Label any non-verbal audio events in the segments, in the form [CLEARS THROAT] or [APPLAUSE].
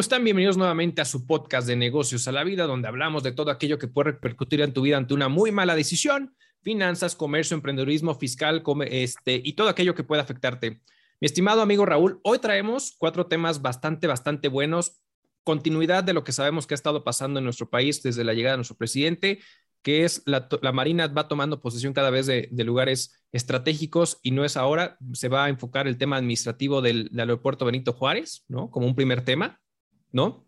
¿Cómo están? Bienvenidos nuevamente a su podcast de negocios a la vida, donde hablamos de todo aquello que puede repercutir en tu vida ante una muy mala decisión, finanzas, comercio, emprendedurismo fiscal este, y todo aquello que pueda afectarte. Mi estimado amigo Raúl, hoy traemos cuatro temas bastante, bastante buenos. Continuidad de lo que sabemos que ha estado pasando en nuestro país desde la llegada de nuestro presidente, que es la, Marina va tomando posesión cada vez de, lugares estratégicos y no es ahora, se va a enfocar el tema administrativo del, del aeropuerto Benito Juárez, ¿no? Como un primer tema. ¿No?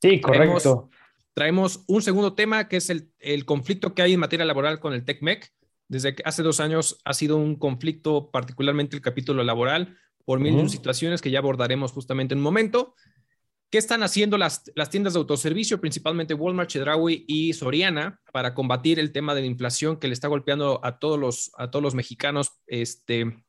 Sí, correcto. Traemos, un segundo tema que es el, conflicto que hay en materia laboral con el TECMEC. Desde que hace dos años ha sido un conflicto, particularmente el capítulo laboral, por mil situaciones que ya abordaremos justamente en un momento. ¿Qué están haciendo las, las tiendas de autoservicio, principalmente Walmart, Chedraui y Soriana, para combatir el tema de la inflación que le está golpeando a todos los, a todos los mexicanos, este,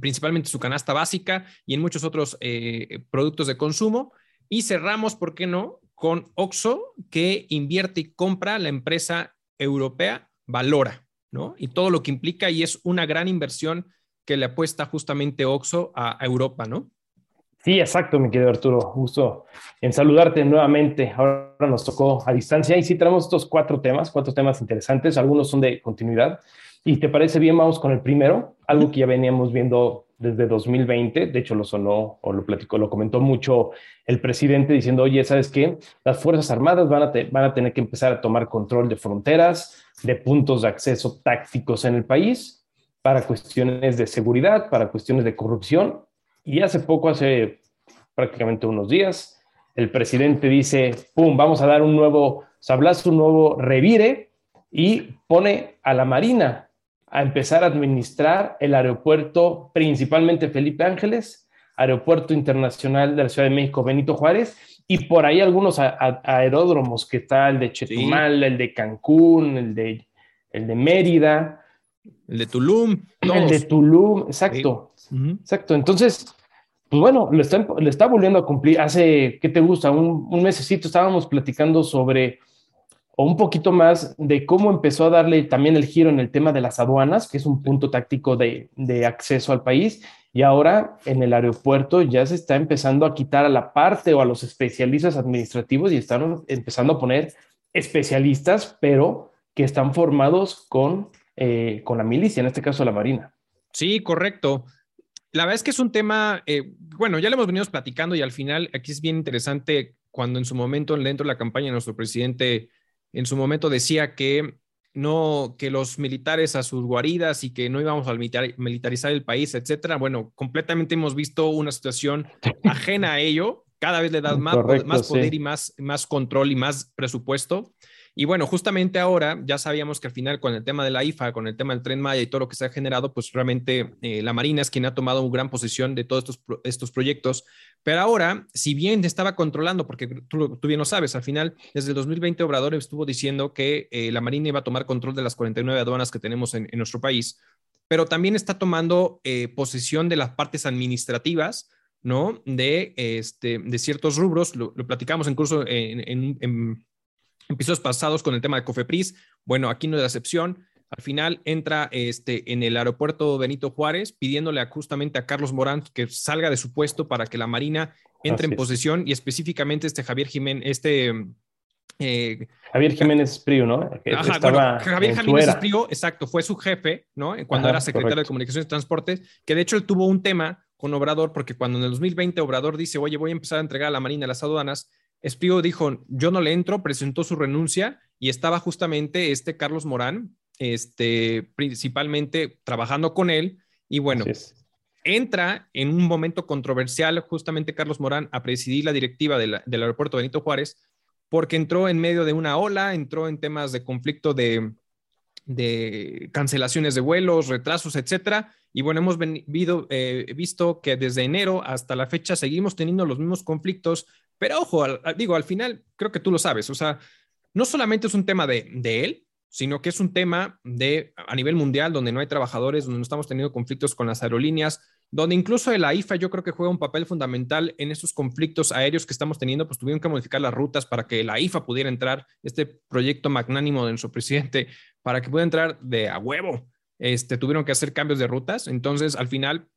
principalmente su canasta básica y en muchos otros eh, productos de consumo? Y cerramos, ¿por qué no? Con Oxo, que invierte y compra la empresa europea Valora, ¿no? Y todo lo que implica, y es una gran inversión que le apuesta justamente Oxo a, Europa, ¿no? Sí, exacto, mi querido Arturo. Gusto en saludarte nuevamente. Ahora nos tocó a distancia y sí tenemos estos cuatro temas, cuatro temas interesantes. Algunos son de continuidad. Y te parece bien, vamos con el primero, algo que ya veníamos viendo desde 2020, de hecho lo sonó o lo platicó, lo comentó mucho el presidente diciendo, oye, ¿sabes qué? Las Fuerzas Armadas van a, van a tener que empezar a tomar control de fronteras, de puntos de acceso tácticos en el país para cuestiones de seguridad, para cuestiones de corrupción. Y hace poco, hace prácticamente unos días, el presidente dice, ¡pum!, vamos a dar un nuevo sablazo, un nuevo revire y pone a la Marina a empezar a administrar el aeropuerto, principalmente Felipe Ángeles, Aeropuerto Internacional de la Ciudad de México Benito Juárez, y por ahí algunos aeródromos, que está el de Chetumal, el de Cancún, el de, el de Mérida. El de Tulum. El de Tulum, exacto. Exacto. Entonces, pues bueno, le está, le está volviendo a cumplir. Hace, ¿qué te gusta? Un, un mesecito estábamos platicando sobre o un poquito más de cómo empezó a darle también el giro en el tema de las aduanas, que es un punto táctico de, acceso al país, y ahora en el aeropuerto ya se está empezando a quitar a la parte o a los especialistas administrativos y están empezando a poner especialistas, pero que están formados con, eh, con la milicia, en este caso la Marina. Sí, correcto. La verdad es que es un tema, eh, bueno, ya lo hemos venido platicando y al final aquí es bien interesante cuando en su momento dentro de la campaña nuestro presidente en su momento decía que no, que los militares a sus guaridas y que no íbamos a militarizar el país, etcétera. Bueno, completamente hemos visto una situación [LAUGHS] ajena a ello. Cada vez le das más, más poder y más, más control y más presupuesto. Y bueno, justamente ahora ya sabíamos que al final con el tema de la IFA, con el tema del tren Maya y todo lo que se ha generado, pues realmente eh, la Marina es quien ha tomado una gran posición de todos estos, estos proyectos. Pero ahora, si bien estaba controlando, porque tú, bien lo sabes, al final, desde el 2020 Obrador estuvo diciendo que eh, la Marina iba a tomar control de las 49 aduanas que tenemos en, nuestro país, pero también está tomando eh, posesión de las partes administrativas, ¿no? De, este, de ciertos rubros, lo, platicamos incluso en, episodios pasados con el tema de Cofepris. Bueno, aquí no es la excepción. Al final entra este, en el aeropuerto Benito Juárez pidiéndole justamente a Carlos Morán que salga de su puesto para que la Marina entre en posesión y específicamente este Javier Jiménez, este... Eh, Javier Jiménez Prío, ¿no? Javier Jiménez Prío, exacto, fue su jefe, ¿no? Cuando era secretario de Comunicaciones y Transportes, que de hecho él tuvo un tema con Obrador, porque cuando en el 2020 Obrador dice, oye, voy a empezar a entregar a la Marina las aduanas, Espío dijo, yo no le entro, presentó su renuncia y estaba justamente este Carlos Morán, este, principalmente trabajando con él. Y bueno, entra en un momento controversial justamente Carlos Morán a presidir la directiva del aeropuerto Benito Juárez, porque entró en medio de una ola, entró en temas de conflicto de, de cancelaciones de vuelos, retrasos, etcétera. Y bueno, hemos eh, visto que desde enero hasta la fecha seguimos teniendo los mismos conflictos pero ojo, digo, al final creo que tú lo sabes, o sea, no solamente es un tema de, de él, sino que es un tema de a nivel mundial donde no hay trabajadores, donde no estamos teniendo conflictos con las aerolíneas, donde incluso la IFA yo creo que juega un papel fundamental en estos conflictos aéreos que estamos teniendo, pues tuvieron que modificar las rutas para que la IFA pudiera entrar, este proyecto magnánimo de nuestro presidente, para que pudiera entrar de a huevo, este, tuvieron que hacer cambios de rutas, entonces al final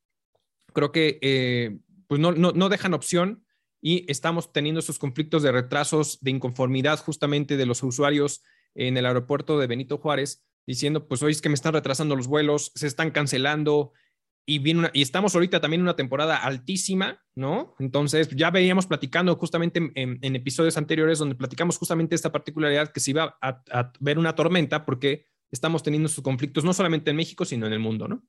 creo que eh, pues no, no, no dejan opción y estamos teniendo esos conflictos de retrasos, de inconformidad justamente de los usuarios en el aeropuerto de Benito Juárez, diciendo, pues hoy es que me están retrasando los vuelos, se están cancelando, y, viene y estamos ahorita también en una temporada altísima, ¿no? Entonces ya veíamos platicando justamente en, episodios anteriores donde platicamos justamente esta particularidad que se iba a, a, ver una tormenta porque estamos teniendo sus conflictos no solamente en México, sino en el mundo, ¿no?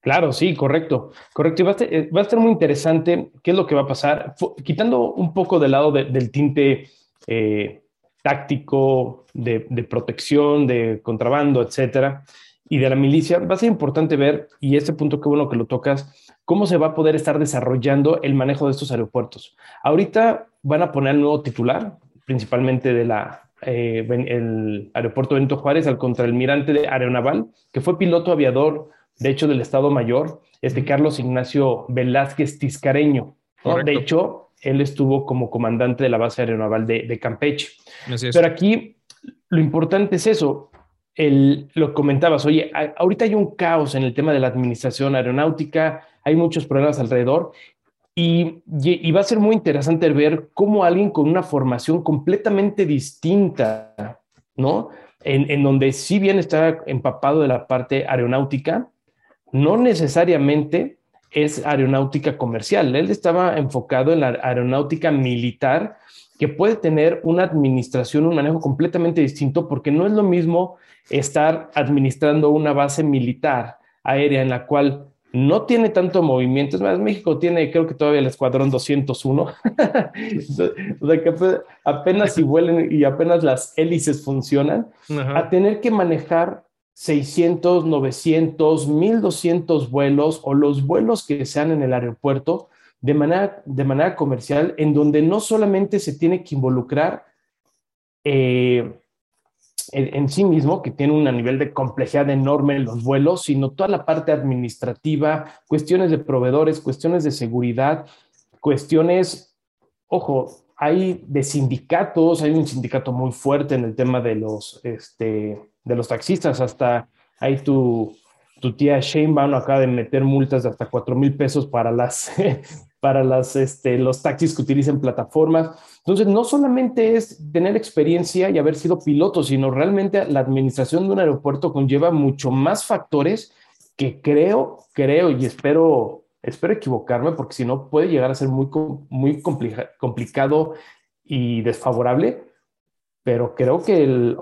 Claro, sí, correcto, correcto. Y va a, ser, eh, estar muy interesante qué es lo que va a pasar, quitando un poco del lado del tinte eh, táctico, de, de, protección, de contrabando, etcétera, y de la milicia, va a ser importante ver, y este punto qué bueno que lo tocas, cómo se va a poder estar desarrollando el manejo de estos aeropuertos. Ahorita van a poner el nuevo titular, principalmente de la, eh, el aeropuerto Benito Juárez, al contraalmirante de Aeronaval, que fue piloto aviador de hecho, del Estado Mayor, este Carlos Ignacio Velázquez Tiscareño. De hecho, él estuvo como comandante de la base aeronaval de, de Campeche. Pero aquí lo importante es eso. El, lo comentabas, oye, ahorita hay un caos en el tema de la administración aeronáutica, hay muchos problemas alrededor y, y, va a ser muy interesante ver cómo alguien con una formación completamente distinta, ¿no? En, en, donde si bien está empapado de la parte aeronáutica, no necesariamente es aeronáutica comercial. Él estaba enfocado en la aeronáutica militar, que puede tener una administración, un manejo completamente distinto, porque no es lo mismo estar administrando una base militar aérea en la cual no tiene tanto movimiento. Es más, México tiene, creo que todavía el Escuadrón 201, [LAUGHS] o sea, que apenas si vuelen y apenas las hélices funcionan, a tener que manejar 600, 900, 1200 vuelos o los vuelos que sean en el aeropuerto de manera, de manera comercial, en donde no solamente se tiene que involucrar eh, en, sí mismo, que tiene un nivel de complejidad enorme en los vuelos, sino toda la parte administrativa, cuestiones de proveedores, cuestiones de seguridad, cuestiones, ojo, hay de sindicatos, hay un sindicato muy fuerte en el tema de los, este, de los taxistas, hasta hay tu, tu tía Shane acaba de meter multas de hasta 4 mil pesos para las [LAUGHS] para las, este, los taxis que utilicen plataformas. Entonces, no solamente es tener experiencia y haber sido piloto, sino realmente la administración de un aeropuerto conlleva mucho más factores que creo, creo y espero, espero equivocarme, porque si no puede llegar a ser muy, muy complicado y desfavorable, pero creo que el,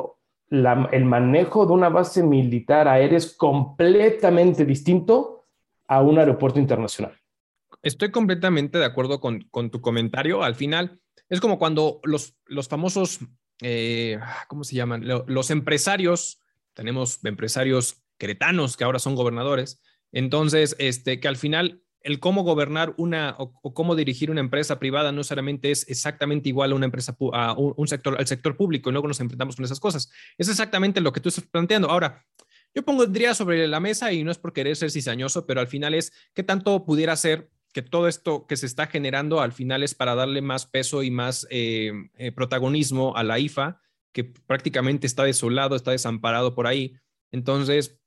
el manejo de una base militar aérea es completamente distinto a un aeropuerto internacional. Estoy completamente de acuerdo con, tu comentario. Al final, es como cuando los, los famosos, eh, ¿cómo se llaman? Los empresarios, tenemos empresarios queretanos que ahora son gobernadores. Entonces, este, que al final el cómo gobernar una o, cómo dirigir una empresa privada no necesariamente es exactamente igual a una empresa a un, sector al sector público y luego nos enfrentamos con esas cosas. Es exactamente lo que tú estás planteando. Ahora, yo pondría sobre la mesa y no es por querer ser cizañoso, pero al final es qué tanto pudiera ser que todo esto que se está generando al final es para darle más peso y más eh, eh, protagonismo a la IFA, que prácticamente está desolado, está desamparado por ahí. Entonces,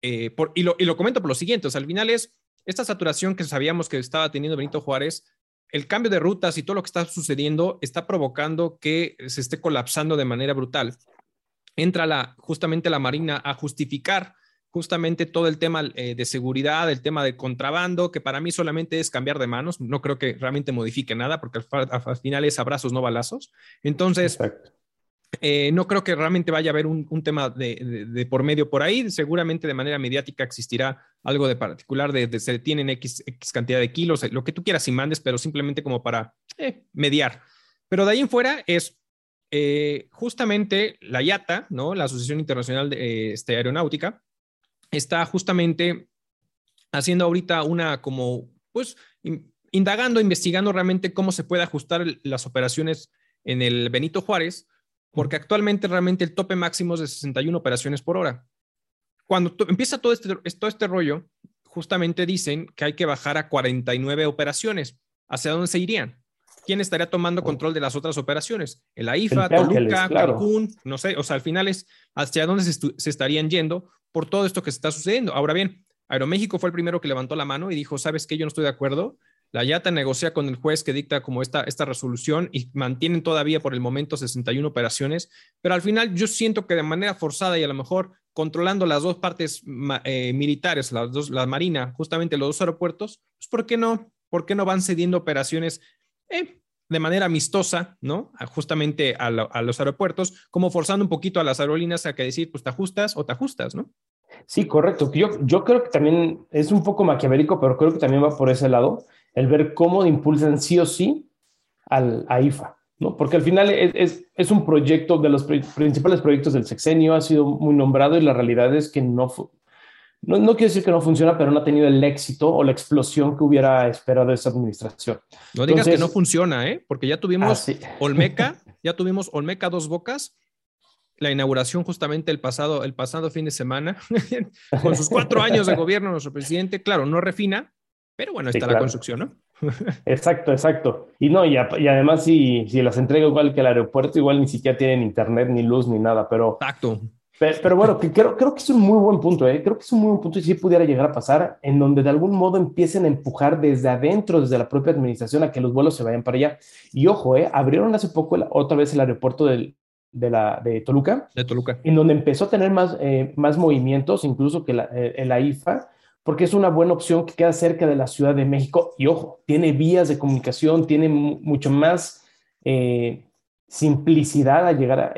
eh, por, y, lo, y lo comento por lo siguiente, o al final es esta saturación que sabíamos que estaba teniendo Benito Juárez, el cambio de rutas y todo lo que está sucediendo está provocando que se esté colapsando de manera brutal. Entra justamente la Marina a justificar justamente todo el tema eh, de seguridad, el tema de contrabando, que para mí solamente es cambiar de manos, no creo que realmente modifique nada, porque al, final es abrazos, no balazos. Entonces, eh, no creo que realmente vaya a haber un, tema de, por medio por ahí. Seguramente de manera mediática existirá algo de particular de, se tienen X, cantidad de kilos, lo que tú quieras y mandes, pero simplemente como para eh, mediar. Pero de ahí en fuera es eh, justamente la IATA, ¿no? la Asociación Internacional de este, Aeronáutica, está justamente haciendo ahorita una como, pues, indagando, investigando realmente cómo se puede ajustar las operaciones en el Benito Juárez porque actualmente realmente el tope máximo es de 61 operaciones por hora. Cuando empieza todo este, todo este rollo, justamente dicen que hay que bajar a 49 operaciones. ¿Hacia dónde se irían? ¿Quién estaría tomando control de las otras operaciones? El AIFA, Toluca, Cancún, no sé, o sea, al final es hacia dónde se, se, estarían yendo por todo esto que se está sucediendo. Ahora bien, Aeroméxico fue el primero que levantó la mano y dijo, ¿sabes qué? Yo no estoy de acuerdo la YATA negocia con el juez que dicta como esta, esta resolución y mantienen todavía por el momento 61 operaciones, pero al final yo siento que de manera forzada y a lo mejor controlando las dos partes eh, militares, las dos, la Marina, justamente los dos aeropuertos, pues ¿por qué no? ¿Por qué no van cediendo operaciones eh, de manera amistosa, ¿no? Justamente a, a, los aeropuertos, como forzando un poquito a las aerolíneas a que decir, pues te ajustas o te ajustas, ¿no? Sí, correcto. Yo, yo creo que también es un poco maquiavélico, pero creo que también va por ese lado, el ver cómo impulsan sí o sí al, a IFA, ¿no? Porque al final es, es, un proyecto de los principales proyectos del sexenio, ha sido muy nombrado y la realidad es que no, no, no quiero decir que no funciona, pero no ha tenido el éxito o la explosión que hubiera esperado esa administración. No digas que no funciona, ¿eh? Porque ya tuvimos ah, [LAUGHS] Olmeca, ya tuvimos Olmeca dos bocas la inauguración justamente el pasado, el pasado fin de semana, [LAUGHS] con sus cuatro años de gobierno, nuestro presidente, claro, no refina, pero bueno, está la construcción, ¿no? [LAUGHS] exacto, exacto. Y no, y, además si, si las entrega igual que el aeropuerto, igual ni siquiera tienen internet, ni luz, ni nada, pero... Exacto. Pero, bueno, que creo, creo que es un muy buen punto, ¿eh? Creo que es un muy buen punto y si pudiera llegar a pasar en donde de algún modo empiecen a empujar desde adentro, desde la propia administración, a que los vuelos se vayan para allá. Y ojo, ¿eh? Abrieron hace poco otra vez el aeropuerto del, de, la, de Toluca. De Toluca. En donde empezó a tener más, eh, más movimientos, incluso que la, eh, la IFA, porque es una buena opción que queda cerca de la Ciudad de México y ojo, tiene vías de comunicación, tiene mucho más eh, simplicidad a llegar, a,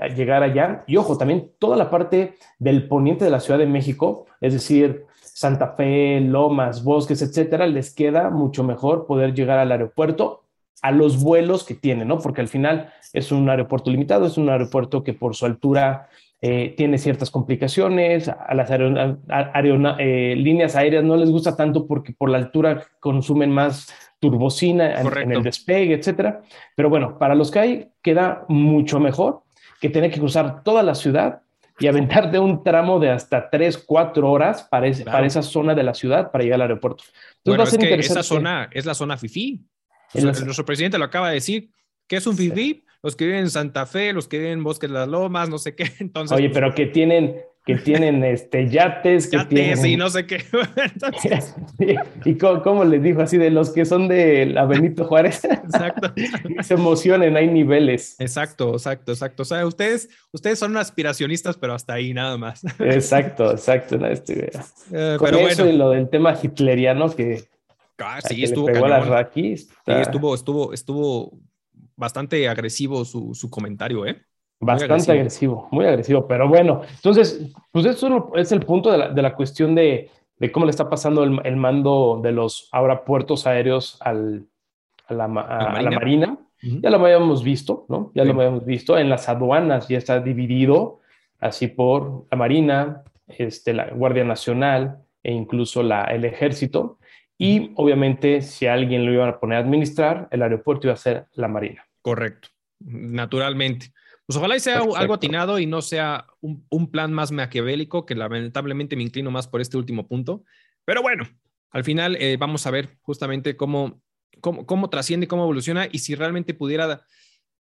a llegar allá. Y ojo, también toda la parte del poniente de la Ciudad de México, es decir, Santa Fe, Lomas, Bosques, etcétera, les queda mucho mejor poder llegar al aeropuerto a los vuelos que tiene, ¿no? Porque al final es un aeropuerto limitado, es un aeropuerto que por su altura eh, tiene ciertas complicaciones, a las eh, líneas aéreas no les gusta tanto porque por la altura consumen más turbocina en, el despegue, etcétera. Pero bueno, para los que hay queda mucho mejor que tener que cruzar toda la ciudad y aventar de un tramo de hasta 3, 4 horas para, para esa zona de la ciudad para llegar al aeropuerto. Entonces bueno, es que esa zona es la zona FIFI. Nuestro presidente lo acaba de decir, que es un FIFI, los que viven en Santa Fe, los que viven en Bosques de las Lomas, no sé qué. [LAUGHS] Entonces, Oye, pero que tienen, que tienen este, yates. Que yates y no sé qué. [LAUGHS] [LAUGHS] y cómo, les dijo así, de los que son de la Benito Juárez. Exacto. se emocionen, hay niveles. Exacto, exacto, exacto. O sea, ustedes, ustedes son aspiracionistas, pero hasta ahí nada más. exacto, exacto. No, uh, Con pero eso bueno. y lo del tema hitleriano que Ah, sí, estuvo, estuvo, estuvo, estuvo bastante agresivo su, su comentario, ¿eh? Bastante agresivo. muy agresivo. Pero bueno, entonces, pues eso es el punto de la, de la cuestión de, de, cómo le está pasando el, el, mando de los ahora puertos aéreos al, a, la, a, la Marina. Ya lo habíamos visto, ¿no? Ya lo habíamos visto. En las aduanas ya está dividido así por la Marina, este, la Guardia Nacional e incluso la, el Ejército. Y obviamente, si alguien lo iba a poner a administrar, el aeropuerto iba a ser la Marina. Correcto, naturalmente. Pues ojalá y sea algo atinado y no sea un, un, plan más maquiavélico, que lamentablemente me inclino más por este último punto. Pero bueno, al final eh, vamos a ver justamente cómo, cómo, cómo trasciende, cómo evoluciona y si realmente pudiera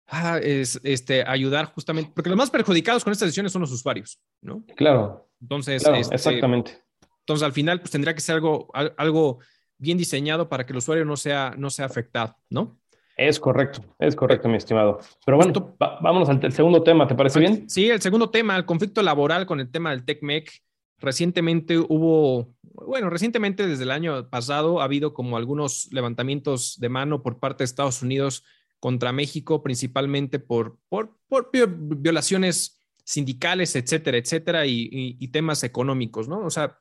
ah, es, este, ayudar justamente, porque los más perjudicados con estas decisiones son los usuarios, ¿no? Claro. Entonces, este, exactamente. Entonces, al final, pues tendría que ser algo, algo bien diseñado para que el usuario no sea, no sea afectado, ¿no? Es correcto, es correcto, mi estimado. Pero bueno, vámonos al segundo tema, ¿te parece bien? Sí, el segundo tema, el conflicto laboral con el tema del TECMEC. Recientemente hubo, bueno, recientemente desde el año pasado ha habido como algunos levantamientos de mano por parte de Estados Unidos contra México, principalmente por, por, por violaciones sindicales, etcétera, etcétera, y, y, temas económicos, ¿no? O sea,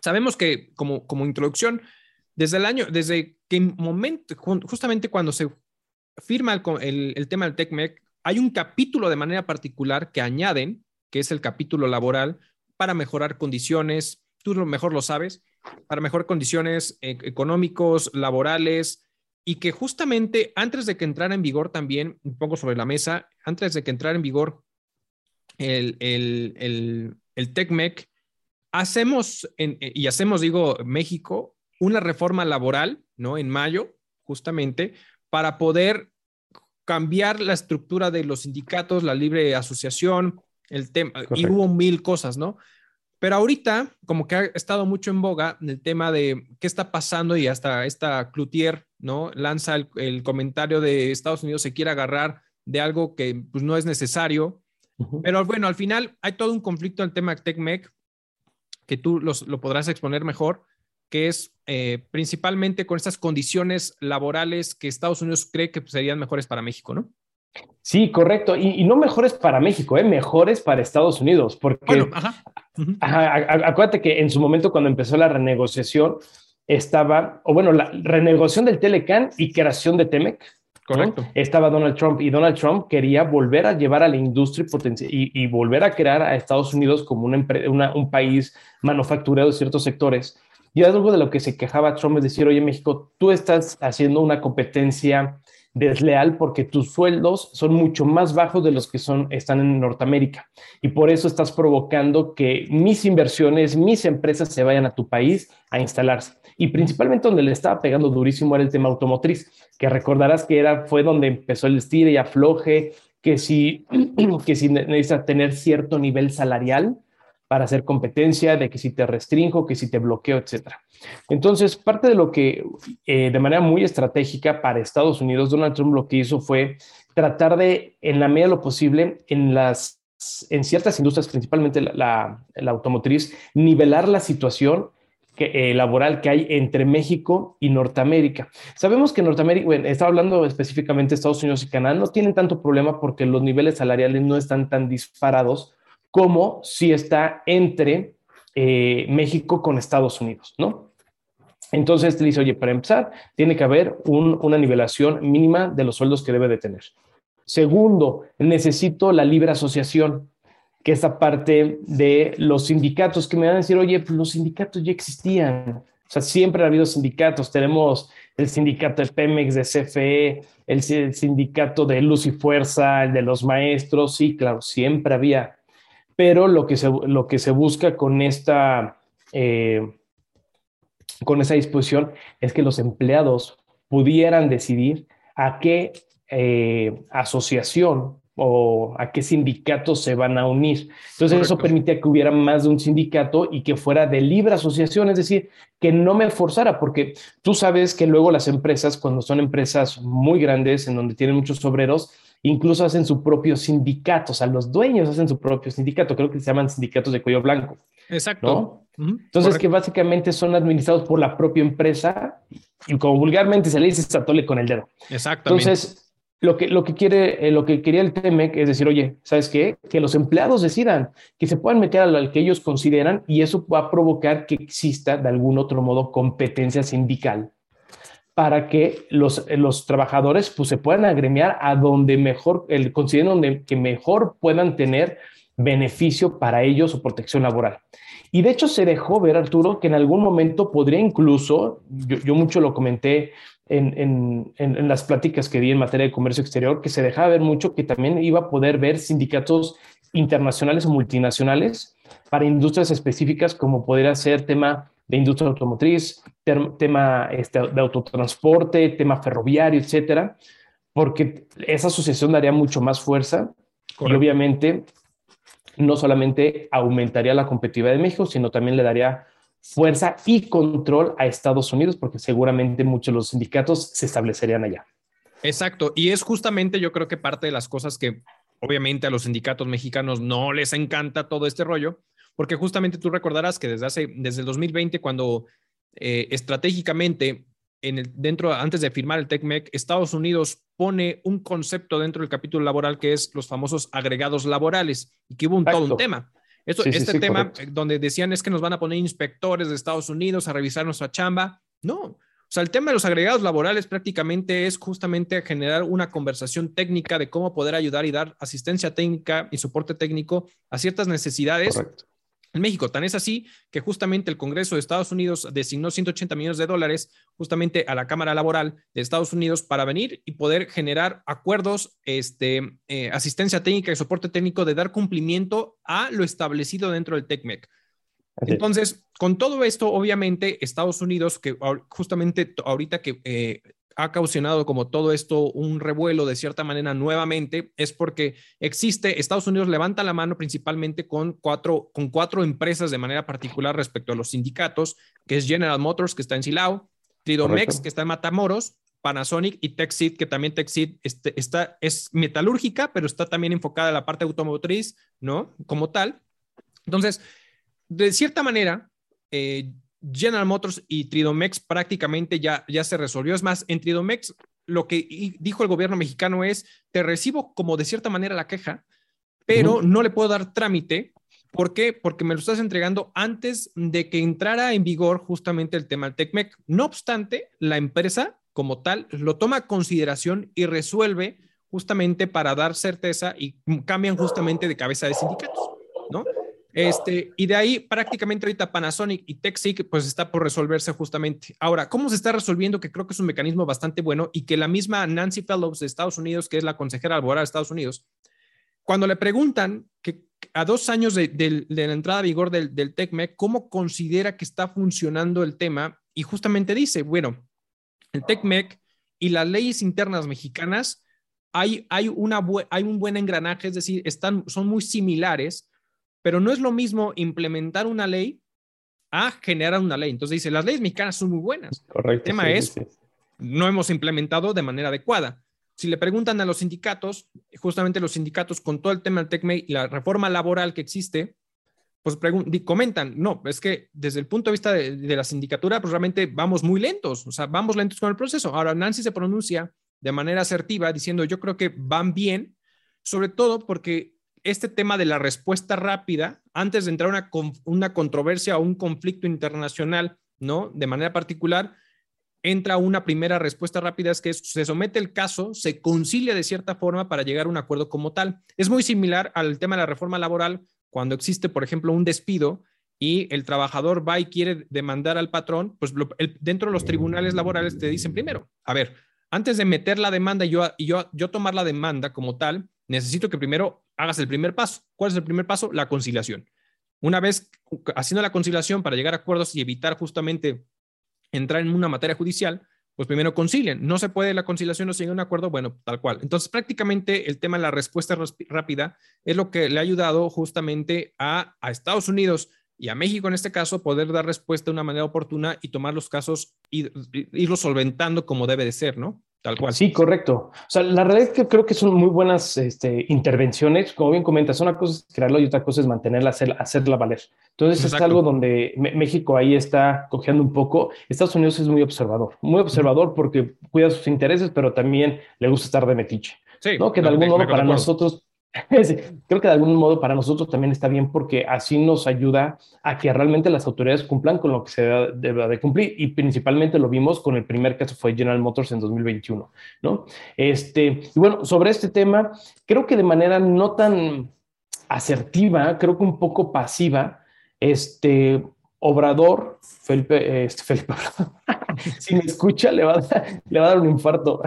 sabemos que como, como introducción, desde el año, desde que momento, justamente cuando se firma el, tema del TECMEC, hay un capítulo de manera particular que añaden, que es el capítulo laboral, para mejorar condiciones, tú lo mejor lo sabes, para mejorar condiciones eh, económicos, laborales, y que justamente antes de que entrara en vigor también, poco sobre la mesa, antes de que entrara en vigor el, el, el, TECMEC, hacemos, en, y hacemos, digo, México, una reforma laboral, ¿no? En mayo, justamente, para poder cambiar la estructura de los sindicatos, la libre asociación, el tema, y hubo mil cosas, ¿no? Pero ahorita, como que ha estado mucho en boga el tema de qué está pasando y hasta esta Cloutier, ¿no? Lanza el, comentario de Estados Unidos se quiere agarrar de algo que pues, no es necesario. Pero bueno, al final hay todo un conflicto en el tema TECMEC que tú lo podrás exponer mejor, que es eh, principalmente con estas condiciones laborales que Estados Unidos cree que serían mejores para México, ¿no? Sí, correcto. Y, no mejores para México, ¿eh? mejores para Estados Unidos, porque acuérdate que en su momento cuando empezó la renegociación estaba, o bueno, la renegociación del Telecan y creación de Temec, Correcto. Estaba Donald Trump y Donald Trump quería volver a llevar a la industria y, y volver a crear a Estados Unidos como una, un país manufacturero de ciertos sectores. Y algo de lo que se quejaba Trump es decir, oye México, tú estás haciendo una competencia desleal porque tus sueldos son mucho más bajos de los que son, están en Norteamérica. Y por eso estás provocando que mis inversiones, mis empresas se vayan a tu país a instalarse. Y principalmente donde le estaba pegando durísimo era el tema automotriz, que recordarás que era, fue donde empezó el estire y afloje, que si, [CLEARS THROAT] que si tener cierto nivel salarial, para hacer competencia, de que si te restringo, que si te bloqueo, etcétera. Entonces, parte de lo que eh, de manera muy estratégica para Estados Unidos, Donald Trump lo que hizo fue tratar de, en la medida de lo posible, en las en ciertas industrias, principalmente la, automotriz, nivelar la situación eh, laboral que hay entre México y Norteamérica. Sabemos que Norteamérica, bueno, está hablando específicamente de Estados Unidos y Canadá, no tienen tanto problema porque los niveles salariales no están tan disparados como si está entre eh, México con Estados Unidos, ¿no? Entonces te dice, oye, para empezar, tiene que haber una nivelación mínima de los sueldos que debe de tener. Segundo, necesito la libre asociación, que esta parte de los sindicatos que me van a decir, oye, pues los sindicatos ya existían. O sea, siempre ha habido sindicatos. Tenemos el sindicato de Pemex, de CFE, el sindicato de Luz y Fuerza, el de los maestros. Sí, claro, siempre había pero lo que se, lo que se busca con esta, eh, con esa disposición es que los empleados pudieran decidir a qué eh, asociación o a qué sindicatos se van a unir. Entonces eso permitía que hubiera más de un sindicato y que fuera de libre asociación, es decir, que no me forzara, porque tú sabes que luego las empresas, cuando son empresas muy grandes, en donde tienen muchos obreros, incluso hacen su propio sindicato, o sea, los dueños hacen su propio sindicato, creo que se llaman sindicatos de cuello blanco. Exacto. Entonces, que básicamente son administrados por la propia empresa y como vulgarmente se le dice, atole con el dedo. Exacto. Entonces, lo que, lo que quiere, eh, lo que quería el TEMEC es decir, oye, ¿sabes qué? Que los empleados decidan, que se puedan meter al que ellos consideran y eso va a provocar que exista de algún otro modo competencia sindical para que los, los trabajadores pues, se puedan agremiar a donde mejor, el, consideren donde, que mejor puedan tener beneficio para ellos o protección laboral. Y de hecho se dejó ver, Arturo, que en algún momento podría incluso, yo, mucho lo comenté en, en, en, las pláticas que di en materia de comercio exterior, que se dejaba ver mucho que también iba a poder ver sindicatos internacionales o multinacionales para industrias específicas como podría ser tema de industria automotriz, tema este, de autotransporte, tema ferroviario, etcétera, porque esa asociación daría mucho más fuerza y obviamente no solamente aumentaría la competitividad de México, sino también le daría fuerza y control a Estados Unidos, porque seguramente muchos de los sindicatos se establecerían allá. Exacto, y es justamente yo creo que parte de las cosas que obviamente a los sindicatos mexicanos no les encanta todo este rollo, porque justamente tú recordarás que desde hace, desde el 2020, cuando eh, estratégicamente en el, dentro, antes de firmar el TECMEC, Estados Unidos pone un concepto dentro del capítulo laboral que es los famosos agregados laborales y que hubo un, todo un tema. Esto, este tema eh, donde decían es que nos van a poner inspectores de Estados Unidos a revisar nuestra chamba. No, o sea, el tema de los agregados laborales prácticamente es justamente generar una conversación técnica de cómo poder ayudar y dar asistencia técnica y soporte técnico a ciertas necesidades Correcto en México. Tan es así que justamente el Congreso de Estados Unidos designó 180 millones de dólares justamente a la Cámara Laboral de Estados Unidos para venir y poder generar acuerdos, este, eh, asistencia técnica y soporte técnico de dar cumplimiento a lo establecido dentro del TECMEC. Entonces, con todo esto, obviamente, Estados Unidos, que justamente ahorita que eh, ha causado como todo esto un revuelo de cierta manera nuevamente es porque existe, Estados Unidos levanta la mano principalmente con cuatro, con cuatro empresas de manera particular respecto a los sindicatos, que es General Motors, que está en Silao, Tridomex, que está en Matamoros, Panasonic y Texit, que también Texit este, está, es metalúrgica, pero está también enfocada en la parte automotriz, ¿no? Como tal. Entonces, de cierta manera, eh, General Motors y Tridomex prácticamente ya, ya se resolvió. Es más, en Tridomex lo que dijo el gobierno mexicano es, te recibo como de cierta manera la queja, pero no le puedo dar trámite. ¿Por qué? Porque me lo estás entregando antes de que entrara en vigor justamente el tema del TECMEC. No obstante, la empresa como tal lo toma a consideración y resuelve justamente para dar certeza y cambian justamente de cabeza de sindicatos, ¿no? Este, y de ahí prácticamente ahorita Panasonic y TechSig pues está por resolverse justamente. Ahora, ¿cómo se está resolviendo? Que creo que es un mecanismo bastante bueno y que la misma Nancy Fellows de Estados Unidos, que es la consejera laboral de Estados Unidos, cuando le preguntan que a dos años de, la entrada a vigor del, del ¿cómo considera que está funcionando el tema? Y justamente dice, bueno, el TECMEC y las leyes internas mexicanas, hay, hay, una, hay un buen engranaje, es decir, están, son muy similares pero no es lo mismo implementar una ley a generar una ley. Entonces dice, las leyes mexicanas son muy buenas. Correcto. El tema es, no hemos implementado de manera adecuada. Si le preguntan a los sindicatos, justamente los sindicatos con todo el tema del TECME y la reforma laboral que existe, pues comentan, no, es que desde el punto de vista de, de, la sindicatura, pues realmente vamos muy lentos, o sea, vamos lentos con el proceso. Ahora, Nancy se pronuncia de manera asertiva diciendo, yo creo que van bien, sobre todo porque este tema de la respuesta rápida, antes de entrar una, una controversia o un conflicto internacional, ¿no? De manera particular, entra una primera respuesta rápida, es que se somete el caso, se concilia de cierta forma para llegar a un acuerdo como tal. Es muy similar al tema de la reforma laboral, cuando existe, por ejemplo, un despido y el trabajador va y quiere demandar al patrón, pues dentro de los tribunales laborales te dicen primero, a ver, antes de meter la demanda y yo, yo, yo tomar la demanda como tal, necesito que primero hagas el primer paso. ¿Cuál es el primer paso? La conciliación. Una vez haciendo la conciliación para llegar a acuerdos y evitar justamente entrar en una materia judicial, pues primero concilien. No se puede la conciliación, no se llega a un acuerdo, bueno, tal cual. Entonces, prácticamente el tema de la respuesta rápida es lo que le ha ayudado justamente a, a Estados Unidos y a México en este caso poder dar respuesta de una manera oportuna y tomar los casos y irlos solventando como debe de ser, ¿no? Tal cual. Sí, correcto. O sea, la realidad es que creo que son muy buenas este, intervenciones. Como bien comentas, una cosa es crearlo y otra cosa es mantenerla, hacer, hacerla valer. Entonces es algo donde México ahí está cojeando un poco. Estados Unidos es muy observador, muy observador porque cuida sus intereses, pero también le gusta estar de metiche. Sí, ¿no? Que de algún modo para nosotros [LAUGHS] Creo que de algún modo para nosotros también está bien porque así nos ayuda a que realmente las autoridades cumplan con lo que se debe de cumplir y principalmente lo vimos con el primer caso fue General Motors en 2021, ¿no? Este, y bueno, sobre este tema, creo que de manera no tan asertiva, creo que un poco pasiva, este Obrador, Felipe, este, Felipe, [LAUGHS] si me escucha le va a le va a dar un infarto.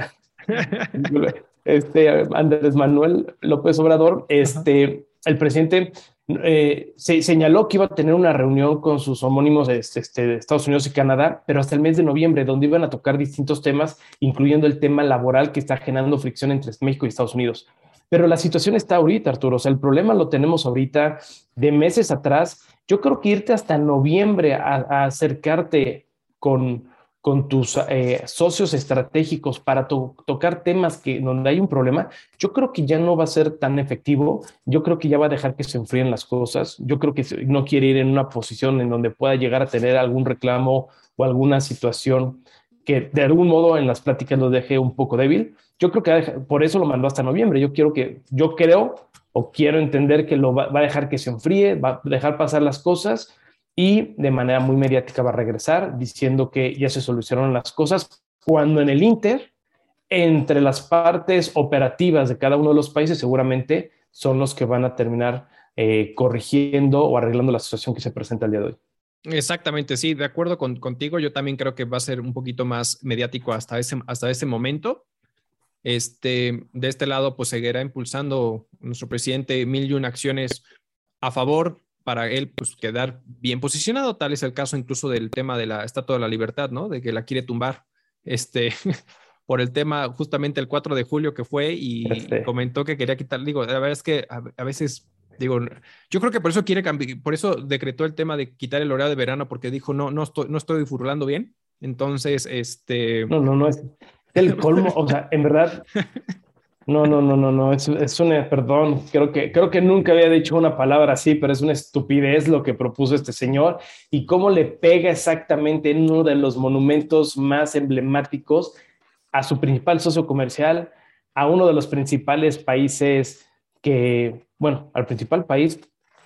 [LAUGHS] este, Andrés Manuel López Obrador, este, el presidente eh, se señaló que iba a tener una reunión con sus homónimos este, de Estados Unidos y Canadá, pero hasta el mes de noviembre, donde iban a tocar distintos temas, incluyendo el tema laboral que está generando fricción entre México y Estados Unidos. Pero la situación está ahorita, Arturo. O sea, el problema lo tenemos ahorita de meses atrás. Yo creo que irte hasta noviembre a acercarte con, con tus eh, socios estratégicos para tocar temas que donde hay un problema, yo creo que ya no va a ser tan efectivo. Yo creo que ya va a dejar que se enfríen las cosas. Yo creo que no quiere ir en una posición en donde pueda llegar a tener algún reclamo o alguna situación que de algún modo en las pláticas lo deje un poco débil. Yo creo que por eso lo mandó hasta noviembre. Yo quiero que, yo creo o quiero entender que lo va a dejar que se enfríe, va a dejar pasar las cosas y de manera muy mediática va a regresar diciendo que ya se solucionaron las cosas, cuando en el Inter, entre las partes operativas de cada uno de los países, seguramente son los que van a terminar eh, corrigiendo o arreglando la situación que se presenta el día de hoy. Exactamente, sí, de acuerdo con, contigo. Yo también creo que va a ser un poquito más mediático hasta ese, hasta ese momento. Este, de este lado, pues seguirá impulsando nuestro presidente mil y una acciones a favor para él pues, quedar bien posicionado. Tal es el caso incluso del tema de la Estatua de la Libertad, ¿no? De que la quiere tumbar. Este, [LAUGHS] por el tema justamente el 4 de julio que fue y comentó que quería quitar, digo, la verdad es que a, veces, digo, yo creo que por eso quiere cambiar, por eso decretó el tema de quitar el horario de verano porque dijo, no, no estoy, no estoy furulando bien. Entonces, este... No, no, no, es el colmo, o sea, en verdad, [LAUGHS] no, no, no, no, no, es, es una, perdón, creo que, creo que nunca había dicho una palabra así, pero es una estupidez lo que propuso este señor y cómo le pega exactamente en uno de los monumentos más emblemáticos a su principal socio comercial, a uno de los principales países que, bueno, al principal país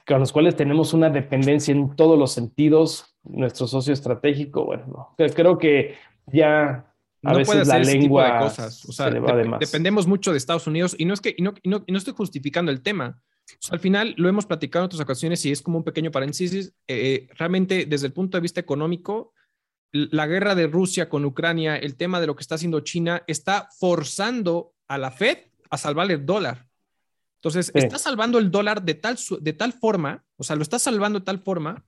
con los cuales tenemos una dependencia en todos los sentidos, nuestro socio estratégico, bueno, creo que ya a no veces la lengua de cosas. O sea, dependemos mucho de Estados Unidos y no es que y no, no, estoy justificando el tema. al final lo hemos platicado en otras ocasiones y es como un pequeño paréntesis. Eh, realmente, desde el punto de vista económico, la guerra de Rusia con Ucrania, el tema de lo que está haciendo China, está forzando a la Fed a salvar el dólar. Entonces, está salvando el dólar de tal, de tal forma, o sea, lo está salvando de tal forma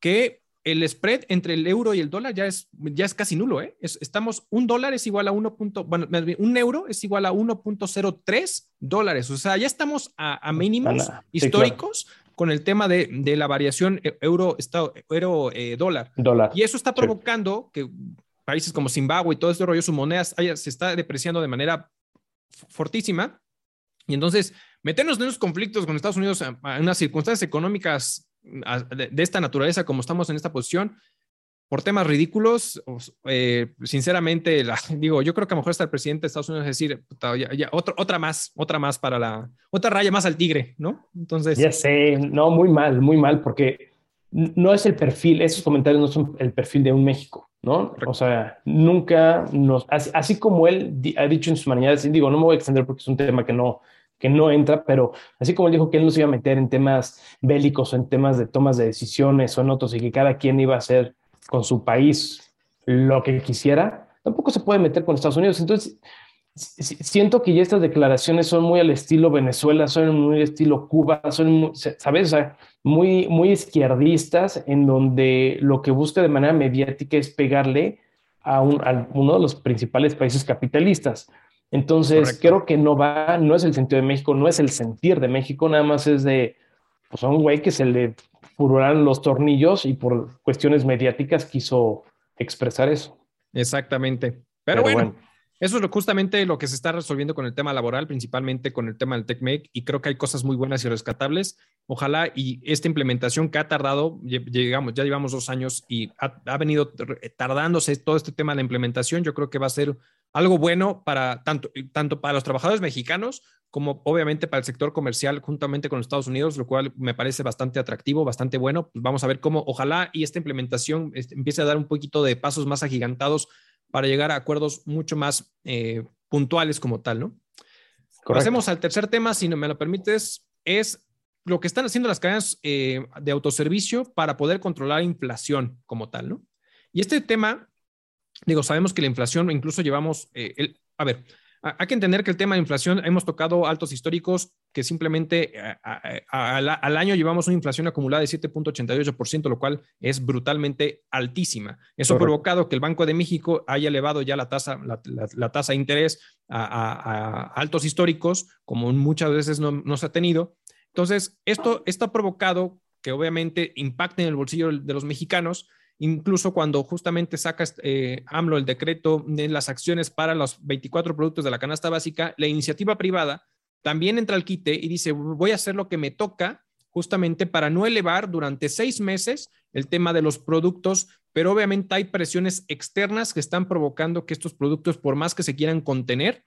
que el spread entre el euro y el dólar ya es, ya es casi nulo. ¿eh? estamos, un dólar es igual a 1. bueno, un euro es igual a 1.03 dólares. O sea, ya estamos a, mínimos históricos con el tema de, de la variación euro, euro eh, dólar. Y eso está provocando que países como Zimbabue y todo este rollo, su moneda se está depreciando de manera fortísima. Y entonces, meternos en esos conflictos con Estados Unidos en unas circunstancias económicas de, esta naturaleza como estamos en esta posición, por temas ridículos, eh, sinceramente, la, [LAUGHS] digo, yo creo que a lo mejor está el presidente de Estados Unidos decir, ya, otra más, otra más para la, otra raya más al tigre, ¿no? Entonces. Ya sé, no, muy mal, muy mal, porque no es el perfil, esos comentarios no son el perfil de un México, ¿no? O sea, nunca nos, así, como él ha dicho en sus maneras, digo, no me voy a extender porque es un tema que no, que no entra, pero así como él dijo que él no se iba a meter en temas bélicos o en temas de tomas de decisiones o en otros y que cada quien iba a hacer con su país lo que quisiera, tampoco se puede meter con Estados Unidos. Entonces, siento que ya estas declaraciones son muy al estilo Venezuela, son muy al estilo Cuba, son, ¿sabes? muy, muy izquierdistas, en donde lo que busca de manera mediática es pegarle a uno de los principales países capitalistas. Entonces, creo que no va, no es el sentido de México, no es el sentir de México, nada más es de, pues a un güey que se le fururaron los tornillos y por cuestiones mediáticas quiso expresar eso. Exactamente. Pero, bueno, eso es justamente lo que se está resolviendo con el tema laboral, principalmente con el tema del TECMEC, y creo que hay cosas muy buenas y rescatables. Ojalá y esta implementación que ha tardado, llegamos, ya llevamos dos años y ha, ha venido tardándose todo este tema de la implementación, yo creo que va a ser algo bueno para tanto, tanto para los trabajadores mexicanos como obviamente para el sector comercial juntamente con los Estados Unidos, lo cual me parece bastante atractivo, bastante bueno. Pues vamos a ver cómo, ojalá y esta implementación este, empiece a dar un poquito de pasos más agigantados para llegar a acuerdos mucho más eh, puntuales como tal, ¿no? Pasemos al tercer tema, si no me lo permites, es lo que están haciendo las cadenas eh, de autoservicio para poder controlar inflación como tal, ¿no? Y este tema Digo, sabemos que la inflación, incluso llevamos, eh, el, a ver, hay que entender que el tema de inflación, hemos tocado altos históricos que simplemente eh, al año llevamos una inflación acumulada de 7.88%, lo cual es brutalmente altísima. Eso ha provocado que el Banco de México haya elevado ya la tasa, la, tasa de interés a, altos históricos, como muchas veces no, se ha tenido. Entonces, esto, ha provocado que obviamente impacte en el bolsillo de los mexicanos Incluso cuando justamente sacas eh, AMLO el decreto de las acciones para los 24 productos de la canasta básica, la iniciativa privada también entra al quite y dice, voy a hacer lo que me toca justamente para no elevar durante seis meses el tema de los productos, pero obviamente hay presiones externas que están provocando que estos productos, por más que se quieran contener,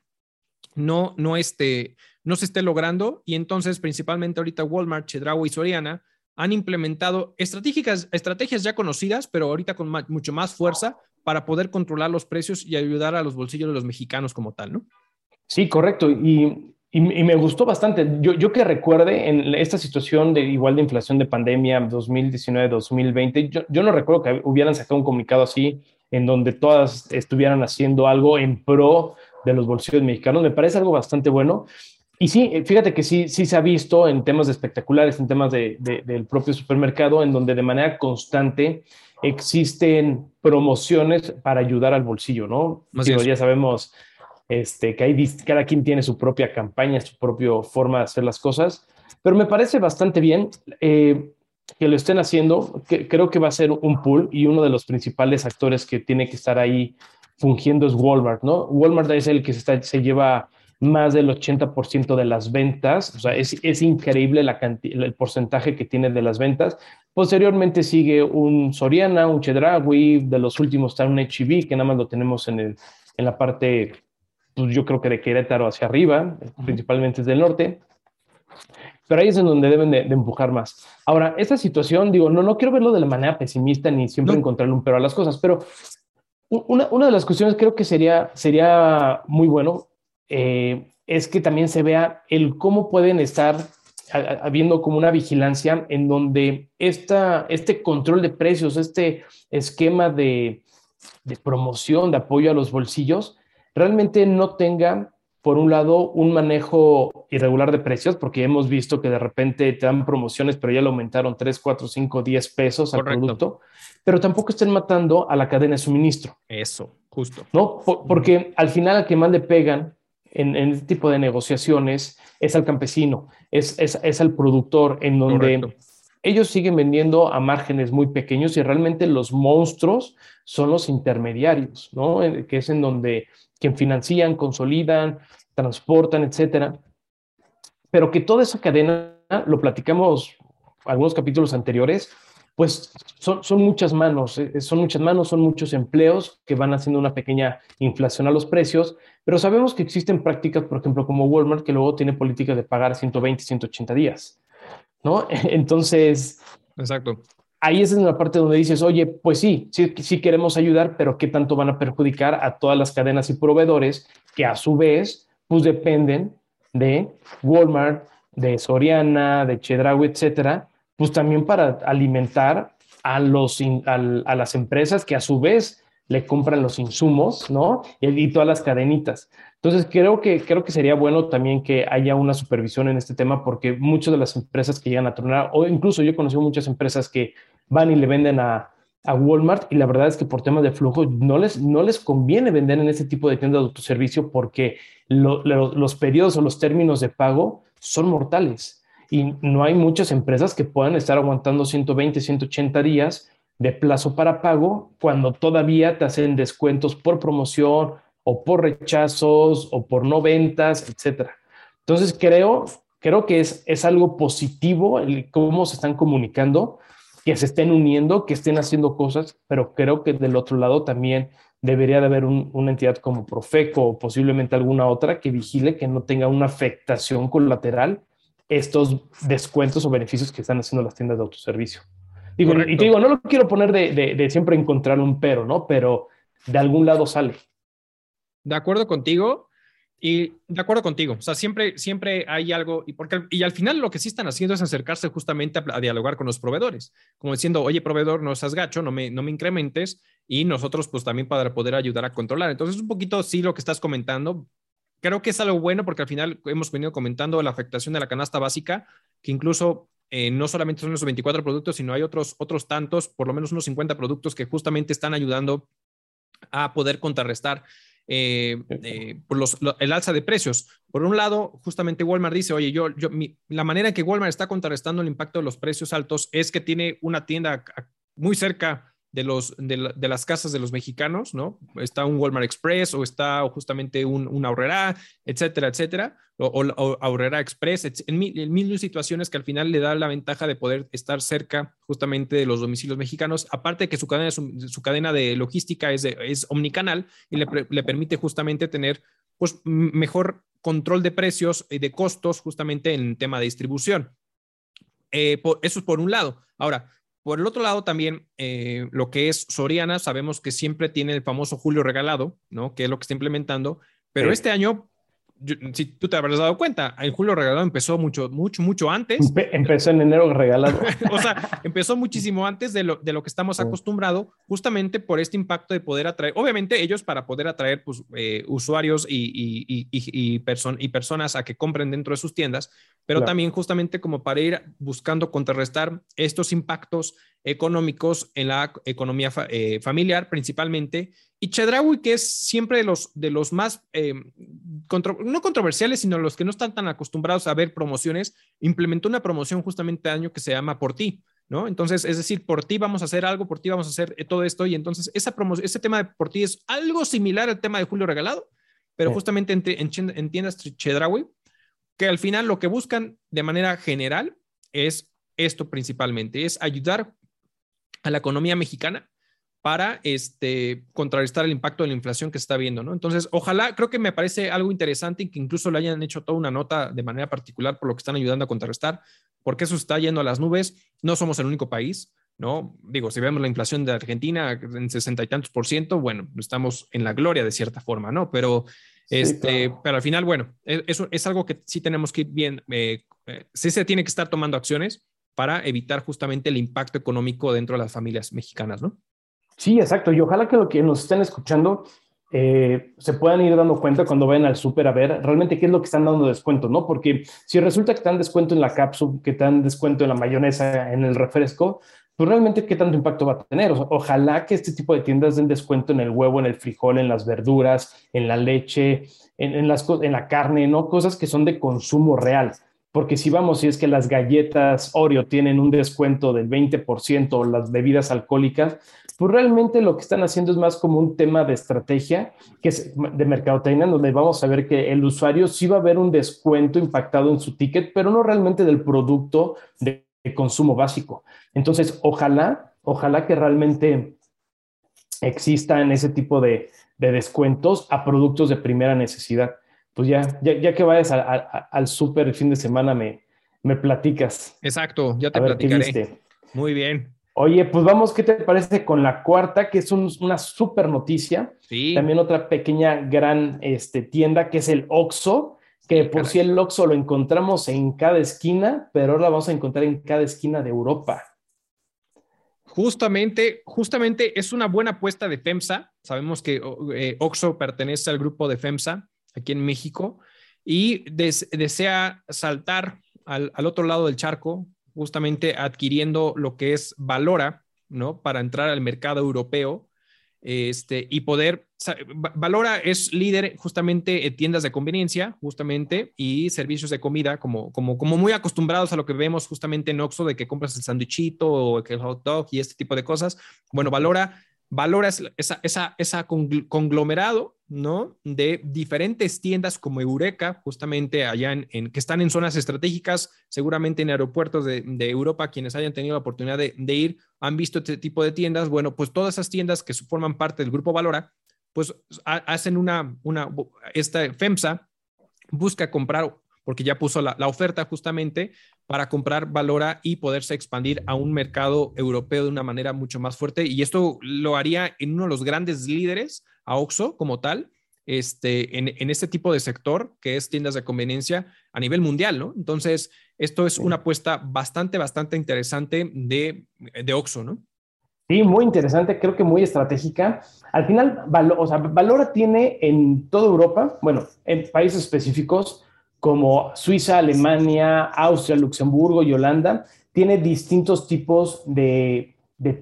no, no, este, no se esté logrando. Y entonces, principalmente ahorita Walmart, Chedraui y Soriana han implementado estrategias, estrategias ya conocidas, pero ahorita con mucho más fuerza para poder controlar los precios y ayudar a los bolsillos de los mexicanos como tal, ¿no? Sí, correcto. Y, me gustó bastante. Yo, yo, que recuerde en esta situación de igual de inflación de pandemia 2019-2020, yo, yo no recuerdo que hubieran sacado un comunicado así en donde todas estuvieran haciendo algo en pro de los bolsillos mexicanos. Me parece algo bastante bueno y sí, eh, fíjate que sí, sí se ha visto en temas espectaculares, en temas de, del propio supermercado, en donde de manera constante existen promociones para ayudar al bolsillo, ¿no? ya sabemos este, que hay, cada quien tiene su propia campaña, su propia forma de hacer las cosas, pero me parece bastante bien eh, que lo estén haciendo. Que, creo que va a ser un pool y uno de los principales actores que tiene que estar ahí fungiendo es Walmart, ¿no? Walmart es el que se, está, se lleva más del 80% de las ventas, o sea, es, es increíble la el porcentaje que tiene de las ventas. Posteriormente sigue un Soriana, un Chedraui, de los últimos está un HB, que nada más lo tenemos en, el, en la parte, pues yo creo que de Querétaro hacia arriba, principalmente es del norte. Pero ahí es en donde deben de, empujar más. Ahora, esta situación, digo, no, no quiero verlo de la manera pesimista ni siempre encontrarle un pero a las cosas, pero una, una de las cuestiones creo que sería, sería muy bueno eh, es que también se vea el cómo pueden estar habiendo como una vigilancia en donde esta, este control de precios, este esquema de, de promoción, de apoyo a los bolsillos, realmente no tenga, por un lado, un manejo irregular de precios, porque hemos visto que de repente te dan promociones, pero ya le aumentaron 3, 4, 5, 10 pesos al producto, pero tampoco estén matando a la cadena de suministro. Eso, justo. ¿No? porque al final al que más le pegan en, este tipo de negociaciones es al campesino, es, es, es al productor, en donde ellos siguen vendiendo a márgenes muy pequeños y realmente los monstruos son los intermediarios, ¿no? Que es en donde quien financian, consolidan, transportan, etcétera. Pero que toda esa cadena, lo platicamos algunos capítulos anteriores, pues son, son muchas manos, eh, son muchas manos, son muchos empleos que van haciendo una pequeña inflación a los precios, pero sabemos que existen prácticas, por ejemplo, como Walmart, que luego tiene políticas de pagar 120, 180 días, ¿no? [LAUGHS] Entonces... Exacto. Ahí es en la parte donde dices, oye, pues sí, sí, sí queremos ayudar, pero ¿qué tanto van a perjudicar a todas las cadenas y proveedores que a su vez, pues dependen de Walmart, de Soriana, de Chedraui, etcétera, pues también para alimentar a, los, a, las empresas que a su vez le compran los insumos, ¿no? Y, todas las cadenitas. Entonces, creo que, creo que sería bueno también que haya una supervisión en este tema porque muchas de las empresas que llegan a tronar, o incluso yo he conocido muchas empresas que van y le venden a, a Walmart y la verdad es que por temas de flujo no les, no les conviene vender en ese tipo de tiendas de autoservicio porque los periodos o los términos de pago son mortales y no hay muchas empresas que puedan estar aguantando 120, 180 días de plazo para pago cuando todavía te hacen descuentos por promoción o por rechazos o por no ventas, etcétera. Entonces creo, creo que es, es algo positivo el cómo se están comunicando, que se estén uniendo, que estén haciendo cosas, pero creo que del otro lado también debería de haber una entidad como Profeco o posiblemente alguna otra que vigile que no tenga una afectación colateral estos descuentos o beneficios que están haciendo las tiendas de autoservicio. Digo, y te digo, no lo quiero poner de, siempre encontrar un pero, ¿no? Pero de algún lado sale. De acuerdo contigo. Y de acuerdo contigo, o sea, siempre, siempre hay algo, y, porque, y al final lo que sí están haciendo es acercarse justamente a, dialogar con los proveedores, como diciendo, oye, proveedor, no seas gacho, no me, no me incrementes, y nosotros pues también para poder ayudar a controlar. Entonces, un poquito sí lo que estás comentando, creo que es algo bueno porque al final hemos venido comentando la afectación de la canasta básica, que incluso eh, no solamente son esos 24 productos, sino hay otros, otros tantos, por lo menos unos 50 productos que justamente están ayudando a poder contrarrestar eh, eh, el alza de precios. Por un lado, justamente Walmart dice, oye, yo, yo la manera en que Walmart está contrarrestando el impacto de los precios altos es que tiene una tienda muy cerca de, los, de, las casas de los mexicanos, ¿no? Está un Walmart Express o está justamente un, un Aurrera, etcétera, etcétera, o, o, Aurrera Express, en mil, situaciones que al final le da la ventaja de poder estar cerca justamente de los domicilios mexicanos, aparte de que su cadena, su, cadena de logística es, es omnicanal y le, le permite justamente tener pues, mejor control de precios y de costos justamente en tema de distribución. Eh, eso es por un lado. Ahora, por el otro lado, también eh, lo que es Soriana, sabemos que siempre tiene el famoso Julio regalado, ¿no? Que es lo que está implementando, pero este año si tú te habrás dado cuenta, el julio regalado empezó mucho, mucho, mucho antes. empezó en enero regalado. [LAUGHS] o sea, empezó muchísimo antes de lo, de lo que estamos acostumbrados, justamente por este impacto de poder atraer, obviamente ellos para poder atraer pues, eh, usuarios y, y, y, y, personas a que compren dentro de sus tiendas, pero también justamente como para ir buscando contrarrestar estos impactos económicos en la economía eh, familiar principalmente. Y Chedraui, que es siempre de los, de los más, eh, no controversiales, sino los que no están tan acostumbrados a ver promociones, implementó una promoción justamente año que se llama Por Ti. ¿No? Entonces, es decir, por ti vamos a hacer algo, por ti vamos a hacer eh, todo esto, y entonces esa ese tema de por ti es algo similar al tema de Julio Regalado, pero justamente en, en, tiendas Chedraui, que al final lo que buscan de manera general es esto principalmente, es ayudar a la economía mexicana para este, contrarrestar el impacto de la inflación que se está viendo, ¿no? Entonces, ojalá, creo que me parece algo interesante y que incluso le hayan hecho toda una nota de manera particular por lo que están ayudando a contrarrestar, porque eso está yendo a las nubes. No somos el único país, ¿no? Digo, si vemos la inflación de Argentina en sesenta y tantos por ciento, bueno, estamos en la gloria de cierta forma, ¿no? Pero, este, pero al final, bueno, e, eso es algo que sí tenemos que ir bien, eh, eh, sí se tiene que estar tomando acciones para evitar justamente el impacto económico dentro de las familias mexicanas, ¿no? Sí, exacto. Y ojalá que lo que nos estén escuchando eh, se puedan ir dando cuenta cuando vayan al súper a ver realmente qué es lo que están dando descuento, ¿no? Porque si resulta que están descuento en la cápsula, que están descuento en la mayonesa, en el refresco, pues realmente qué tanto impacto va a tener. ojalá que este tipo de tiendas den descuento en el huevo, en el frijol, en las verduras, en la leche, en, en, las, en la carne, ¿no? Cosas que son de consumo real porque si vamos, si es que las galletas Oreo tienen un descuento del 20% o las bebidas alcohólicas, pues realmente lo que están haciendo es más como un tema de estrategia, que es de mercadotecnia, donde vamos a ver que el usuario sí va a ver un descuento impactado en su ticket, pero no realmente del producto de consumo básico. Entonces, ojalá, ojalá que realmente existan ese tipo de, de descuentos a productos de primera necesidad pues ya, ya, que vayas al súper el fin de semana, me, me platicas. Exacto, ya te platicaré. Muy bien. Oye, pues vamos, ¿qué te parece con la cuarta, que es una súper noticia? Sí. También otra pequeña gran este, tienda que es el Oxxo, que por si el Oxxo lo encontramos en cada esquina, pero ahora lo vamos a encontrar en cada esquina de Europa. Justamente, justamente es una buena apuesta de FEMSA. Sabemos que eh, Oxxo pertenece al grupo de FEMSA aquí en México, y desea saltar al, otro lado del charco, justamente adquiriendo lo que es Valora, ¿no? Para entrar al mercado europeo este, y poder, Valora es líder justamente en tiendas de conveniencia, justamente, y servicios de comida, como, como, como muy acostumbrados a lo que vemos justamente en Oxxo, de que compras el sándwichito o el hot dog y este tipo de cosas. Bueno, Valora valora esa, esa, esa conglomerado, ¿no? De diferentes tiendas como Eureka, justamente allá en, que están en zonas estratégicas, seguramente en aeropuertos de, Europa, quienes hayan tenido la oportunidad de, ir, han visto este tipo de tiendas. Bueno, pues todas esas tiendas que forman parte del grupo Valora, pues hacen una, una, esta FEMSA busca comprar porque ya puso la, oferta justamente para comprar Valora y poderse expandir a un mercado europeo de una manera mucho más fuerte. Y esto lo haría en uno de los grandes líderes, a Oxxo como tal, este, en, este tipo de sector, que es tiendas de conveniencia a nivel mundial, ¿no? Entonces, esto es una apuesta bastante, bastante interesante de, de Oxxo, ¿no? Sí, muy interesante, creo que muy estratégica. Al final, o sea, Valora tiene en toda Europa, bueno, en países específicos, como Suiza, Alemania, Austria, Luxemburgo y Holanda, tiene distintos tipos de,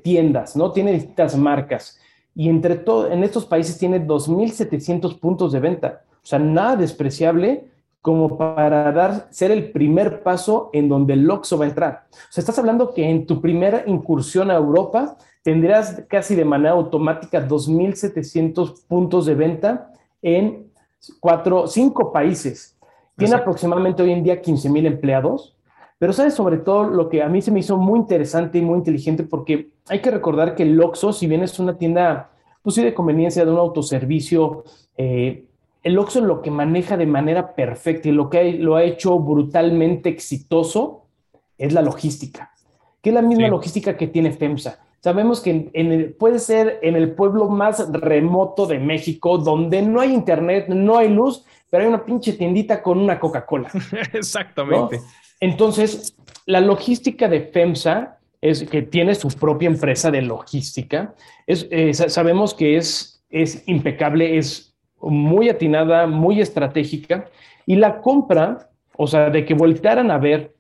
tiendas, ¿no? Tiene distintas marcas. Y entre todo, en estos países tiene 2.700 puntos de venta. O sea, nada despreciable como para dar, ser el primer paso en donde el Oxxo va a entrar. O sea, estás hablando que en tu primera incursión a Europa tendrás casi de manera automática 2.700 puntos de venta en cuatro, cinco países. Tiene aproximadamente hoy en día 15 mil empleados, pero sabes sobre todo lo que a mí se me hizo muy interesante y muy inteligente porque hay que recordar que el Oxxo, si bien es una tienda pues sí de conveniencia de un autoservicio, eh, el Oxxo lo que maneja de manera perfecta y lo que lo ha hecho brutalmente exitoso es la logística, que es la misma logística que tiene FEMSA. sabemos que en, puede ser en el pueblo más remoto de México, donde no hay internet, no hay luz, pero hay una pinche tiendita con una Coca-Cola. [LAUGHS] Exactamente. Entonces, la logística de FEMSA es que tiene su propia empresa de logística. Es, eh, sabemos que es, es impecable, es muy atinada, muy estratégica. Y la compra, o sea, de que voltearan a ver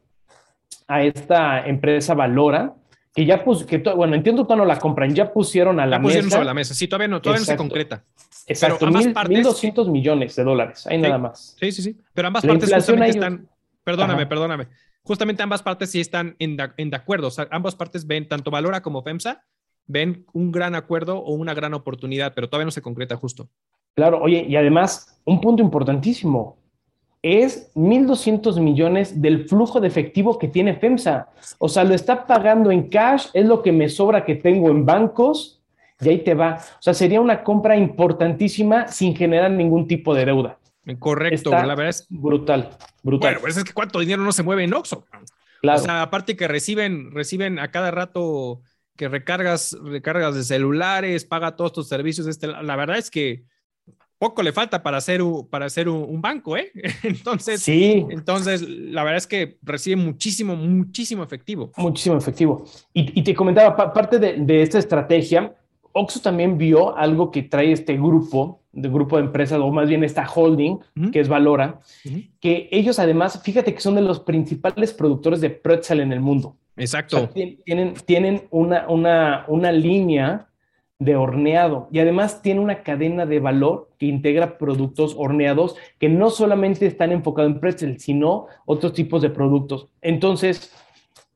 a esta empresa Valora, que ya pus, que bueno, entiendo que no la compran, ya pusieron a la ya pusieron sobre la mesa, sí, todavía no, todavía no se concreta. Exacto, Pero ambas partes, 1.200 millones de dólares, hay nada más. Sí, sí, sí, pero ambas partes justamente están, perdóname, perdóname, justamente ambas partes sí están en, en de acuerdo, o sea, ambas partes ven, tanto Valora como FEMSA, ven un gran acuerdo o una gran oportunidad, pero todavía no se concreta justo. Claro, oye, y además, un punto importantísimo, es 1.200 millones del flujo de efectivo que tiene FEMSA. O sea, lo está pagando en cash, es lo que me sobra que tengo en bancos y ahí te va. O sea, sería una compra importantísima sin generar ningún tipo de deuda. Correcto, la verdad es brutal, brutal. Bueno, pues es que cuánto dinero no se mueve en Oxxo. Claro. O sea, aparte que reciben, reciben a cada rato que recargas, recargas de celulares, paga todos tus servicios. Este, la verdad es que poco le falta para hacer, un, para hacer un, banco, ¿eh? [LAUGHS] Entonces, sí. entonces, la verdad es que recibe muchísimo, muchísimo efectivo. Muchísimo efectivo. Y, te comentaba, parte de, esta estrategia, Oxo también vio algo que trae este grupo, de grupo de empresas, o más bien esta holding, que es Valora, que ellos además, fíjate que son de los principales productores de pretzel en el mundo. Exacto. tienen, tienen una, una, una línea de horneado y además tiene una cadena de valor que integra productos horneados que no solamente están enfocados en pretzel, sino otros tipos de productos. Entonces,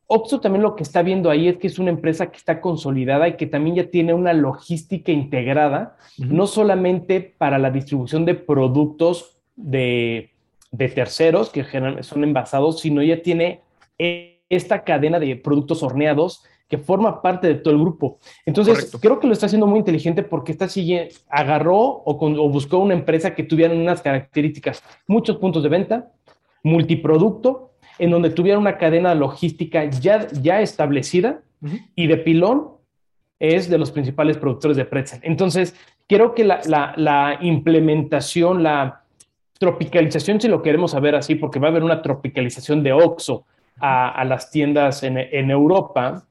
Oxxo también lo que está viendo ahí es que es una empresa que está consolidada y que también ya tiene una logística integrada, no solamente para la distribución de productos de, de terceros que son envasados, sino ya tiene esta cadena de productos horneados que forma parte de todo el grupo. Entonces, creo que lo está haciendo muy inteligente porque está siguiendo, agarró o, buscó una empresa que tuviera unas características, muchos puntos de venta, multiproducto, en donde tuviera una cadena logística ya, ya establecida y de pilón es de los principales productores de pretzel. Entonces, creo que la, implementación, la tropicalización, si lo queremos saber así, porque va a haber una tropicalización de OXO a, las tiendas en, en Europa,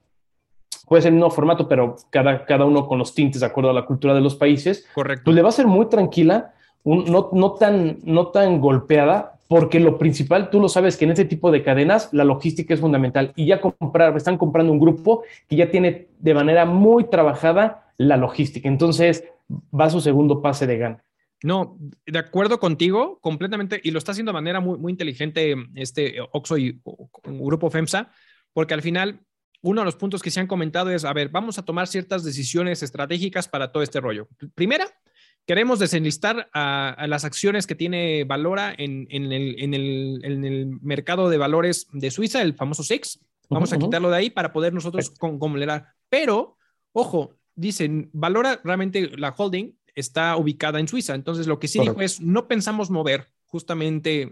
puede ser el mismo formato, pero cada, cada uno con los tintes de acuerdo a la cultura de los países. Correcto. Pues le va a ser muy tranquila, no, no, tan, no tan golpeada, porque lo principal, tú lo sabes que en este tipo de cadenas la logística es fundamental y ya comprar, están comprando un grupo que ya tiene de manera muy trabajada la logística. Entonces va a su segundo pase de gana. No, de acuerdo contigo completamente y lo está haciendo de manera muy, muy inteligente este Oxo y Grupo FEMSA, porque al final uno de los puntos que se han comentado es, a ver, vamos a tomar ciertas decisiones estratégicas para todo este rollo. Primera, queremos desenlistar a, las acciones que tiene Valora en, el, mercado de valores de Suiza, el famoso SIX. Vamos a quitarlo de ahí para poder nosotros completar. Pero, ojo, dicen, Valora realmente la holding está ubicada en Suiza. Entonces, lo que sí dijo es, no pensamos mover justamente,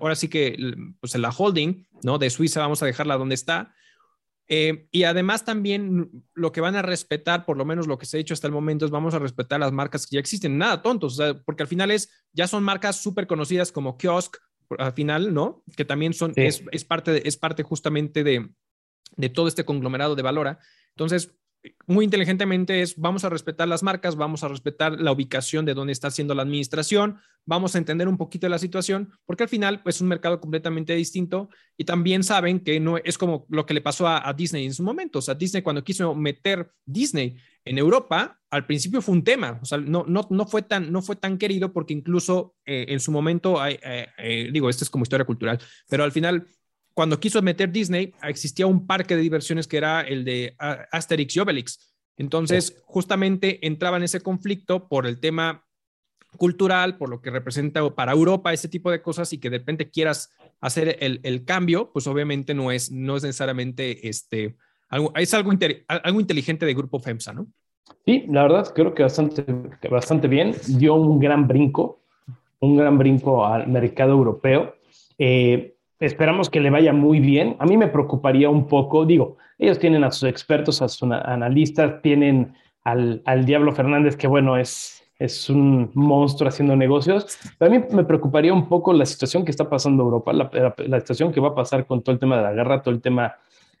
ahora sí que pues, la holding ¿no? de Suiza, vamos a dejarla donde está eh, y además también lo que van a respetar, por lo menos lo que se ha hecho hasta el momento, es vamos a respetar las marcas que ya existen. Nada tontos, porque al final es, ya son marcas súper conocidas como Kiosk, al final, ¿no? Que también son, es, es, parte es parte justamente de, de todo este conglomerado de Valora. Entonces, muy inteligentemente es vamos a respetar las marcas, vamos a respetar la ubicación de dónde está haciendo la administración, vamos a entender un poquito de la situación, porque al final pues, es un mercado completamente distinto y también saben que no es como lo que le pasó a, Disney en su momento. O sea, Disney cuando quiso meter Disney en Europa, al principio fue un tema, o sea, no, no, no, fue, tan, no fue tan querido porque incluso eh, en su momento, eh, eh, digo, esto es como historia cultural, pero al final cuando quiso meter Disney, existía un parque de diversiones que era el de Asterix y Obelix. Entonces, justamente entraba en ese conflicto por el tema cultural, por lo que representa para Europa ese tipo de cosas y que de repente quieras hacer el, cambio, pues obviamente no es, no es necesariamente este, algo, es algo, algo inteligente de Grupo FEMSA, ¿no? Sí, la verdad creo que bastante, bastante bien. Dio un gran brinco, un gran brinco al mercado europeo. Eh, esperamos que le vaya muy bien. A mí me preocuparía un poco, digo, ellos tienen a sus expertos, a sus analistas, tienen al, al Diablo Fernández, que bueno, es, es un monstruo haciendo negocios. Pero a mí me preocuparía un poco la situación que está pasando Europa, la, la, situación que va a pasar con todo el tema de la guerra, todo el tema,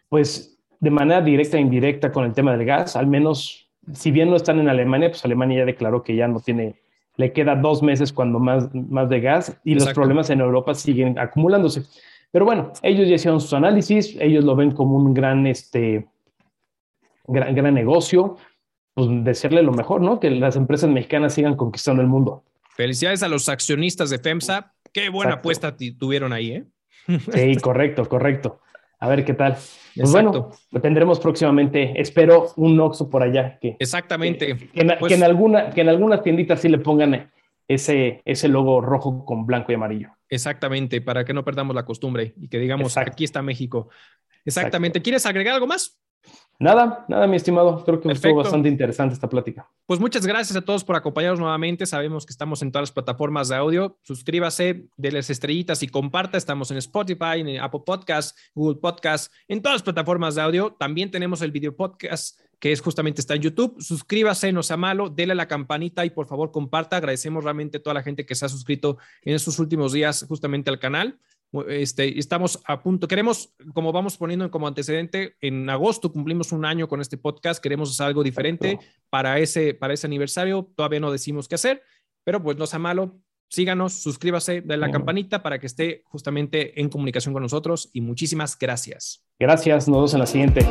pues de manera directa e indirecta con el tema del gas, al menos, si bien no están en Alemania, pues Alemania ya declaró que ya no tiene, le queda dos meses cuando más, más de gas y los problemas en Europa siguen acumulándose. Pero bueno, ellos ya hicieron sus análisis, ellos lo ven como un gran, este, gran, gran negocio pues decirle lo mejor, ¿no? Que las empresas mexicanas sigan conquistando el mundo. Felicidades a los accionistas de FEMSA. Qué buena apuesta tuvieron ahí, ¿eh? Sí, [LAUGHS] correcto, correcto. A ver qué tal. Pues bueno, lo tendremos próximamente. Espero un Oxxo por allá. Que, Exactamente. Que, en, pues alguna, que en algunas tienditas sí le pongan ese, ese logo rojo con blanco y amarillo. Exactamente, para que no perdamos la costumbre y que digamos, aquí está México. Exactamente. ¿Quieres agregar algo más? Nada, nada, mi estimado. Creo que estuvo bastante interesante esta plática. Pues muchas gracias a todos por acompañarnos nuevamente. Sabemos que estamos en todas las plataformas de audio. Suscríbase, las estrellitas y comparta. Estamos en Spotify, en Apple Podcasts, Google Podcasts, en todas las plataformas de audio. También tenemos el video podcast que es justamente está en YouTube. Suscríbase, no sea malo, dele a la campanita y por favor comparta. Agradecemos realmente a toda la gente que se ha suscrito en estos últimos días justamente al canal. Este, estamos a punto, queremos, como vamos poniendo como antecedente, en agosto cumplimos un año con este podcast, queremos hacer algo diferente para ese, para ese aniversario, todavía no decimos qué hacer, pero pues no sea malo, síganos, suscríbase, de la campanita para que esté justamente en comunicación con nosotros y muchísimas gracias. Gracias, nos vemos en la siguiente.